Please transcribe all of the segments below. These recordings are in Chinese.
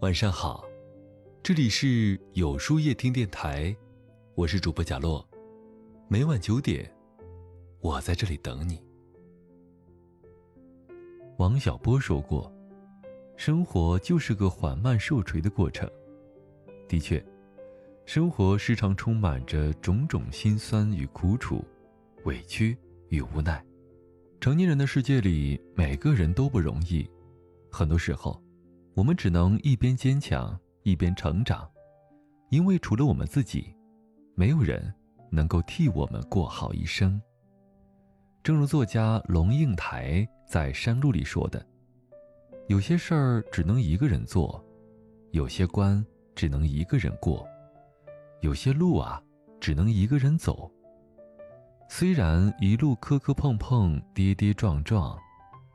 晚上好，这里是有书夜听电台，我是主播贾洛，每晚九点，我在这里等你。王小波说过：“生活就是个缓慢受锤的过程。”的确，生活时常充满着种种心酸与苦楚、委屈与无奈。成年人的世界里，每个人都不容易，很多时候。我们只能一边坚强一边成长，因为除了我们自己，没有人能够替我们过好一生。正如作家龙应台在《山路》里说的：“有些事儿只能一个人做，有些关只能一个人过，有些路啊，只能一个人走。虽然一路磕磕碰碰、跌跌撞撞，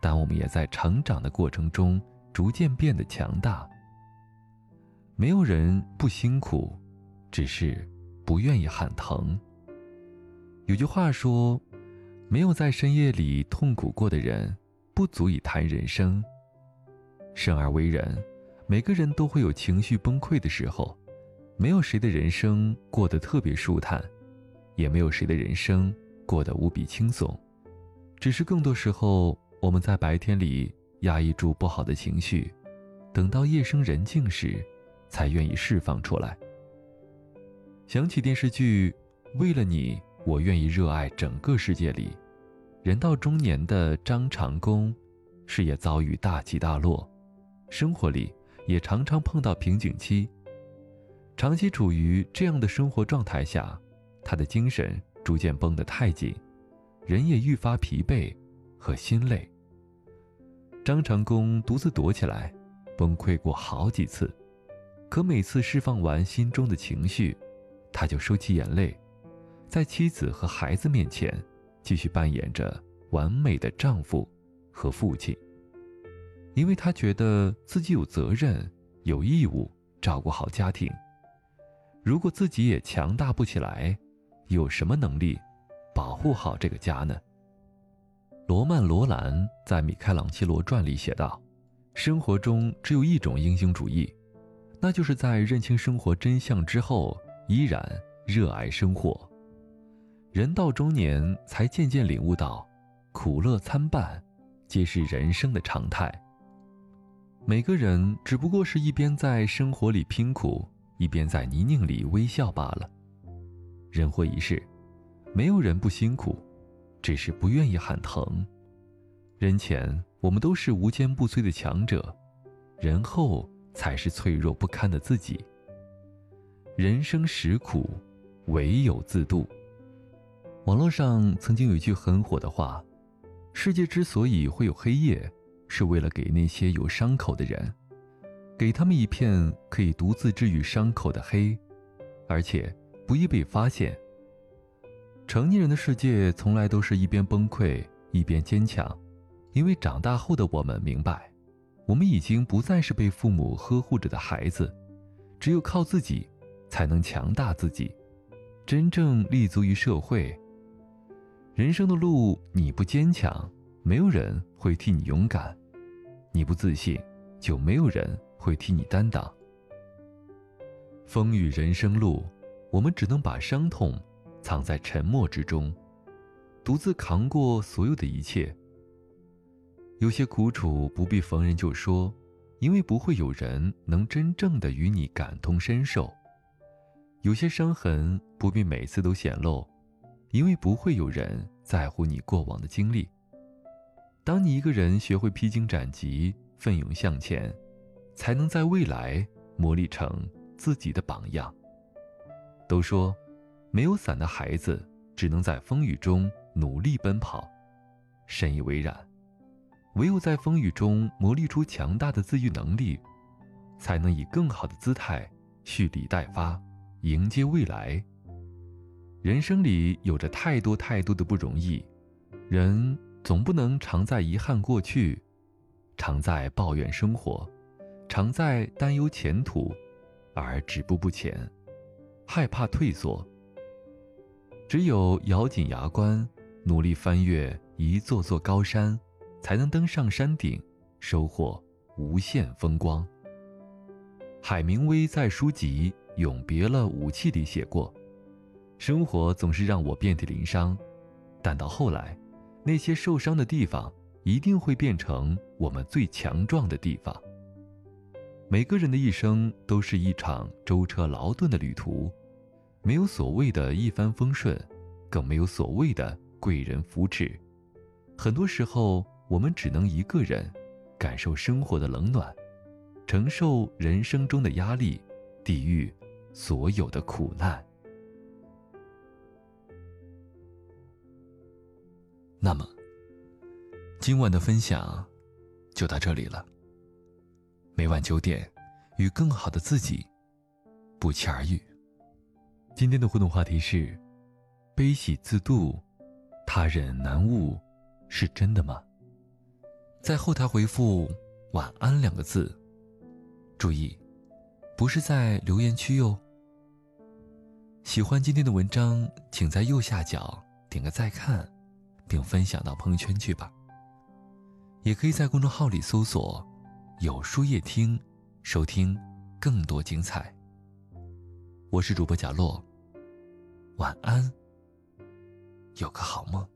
但我们也在成长的过程中。”逐渐变得强大。没有人不辛苦，只是不愿意喊疼。有句话说：“没有在深夜里痛苦过的人，不足以谈人生。”生而为人，每个人都会有情绪崩溃的时候，没有谁的人生过得特别舒坦，也没有谁的人生过得无比轻松。只是更多时候，我们在白天里。压抑住不好的情绪，等到夜深人静时，才愿意释放出来。想起电视剧《为了你，我愿意热爱整个世界》里，人到中年的张长弓，事业遭遇大起大落，生活里也常常碰到瓶颈期。长期处于这样的生活状态下，他的精神逐渐绷得太紧，人也愈发疲惫和心累。张长工独自躲起来，崩溃过好几次，可每次释放完心中的情绪，他就收起眼泪，在妻子和孩子面前，继续扮演着完美的丈夫和父亲。因为他觉得自己有责任、有义务照顾好家庭。如果自己也强大不起来，有什么能力保护好这个家呢？罗曼·罗兰在《米开朗基罗传》里写道：“生活中只有一种英雄主义，那就是在认清生活真相之后，依然热爱生活。人到中年，才渐渐领悟到，苦乐参半，皆是人生的常态。每个人只不过是一边在生活里拼苦，一边在泥泞里微笑罢了。人活一世，没有人不辛苦。”只是不愿意喊疼。人前我们都是无坚不摧的强者，人后才是脆弱不堪的自己。人生实苦，唯有自渡。网络上曾经有一句很火的话：“世界之所以会有黑夜，是为了给那些有伤口的人，给他们一片可以独自治愈伤口的黑，而且不易被发现。”成年人的世界从来都是一边崩溃一边坚强，因为长大后的我们明白，我们已经不再是被父母呵护着的孩子，只有靠自己，才能强大自己，真正立足于社会。人生的路，你不坚强，没有人会替你勇敢；你不自信，就没有人会替你担当。风雨人生路，我们只能把伤痛。藏在沉默之中，独自扛过所有的一切。有些苦楚不必逢人就说，因为不会有人能真正的与你感同身受；有些伤痕不必每次都显露，因为不会有人在乎你过往的经历。当你一个人学会披荆斩棘、奋勇向前，才能在未来磨砺成自己的榜样。都说。没有伞的孩子，只能在风雨中努力奔跑，深以为然。唯有在风雨中磨砺出强大的自愈能力，才能以更好的姿态蓄力待发，迎接未来。人生里有着太多太多的不容易，人总不能常在遗憾过去，常在抱怨生活，常在担忧前途，而止步不前，害怕退缩。只有咬紧牙关，努力翻越一座座高山，才能登上山顶，收获无限风光。海明威在书籍《永别了，武器》里写过：“生活总是让我遍体鳞伤，但到后来，那些受伤的地方一定会变成我们最强壮的地方。”每个人的一生都是一场舟车劳顿的旅途，没有所谓的一帆风顺，更没有所谓的贵人扶持。很多时候，我们只能一个人感受生活的冷暖。承受人生中的压力，抵御所有的苦难。那么，今晚的分享就到这里了。每晚九点，与更好的自己不期而遇。今天的互动话题是：悲喜自度，他人难悟，是真的吗？在后台回复“晚安”两个字。注意，不是在留言区哟。喜欢今天的文章，请在右下角点个再看，并分享到朋友圈去吧。也可以在公众号里搜索“有书夜听”，收听更多精彩。我是主播贾洛，晚安，有个好梦。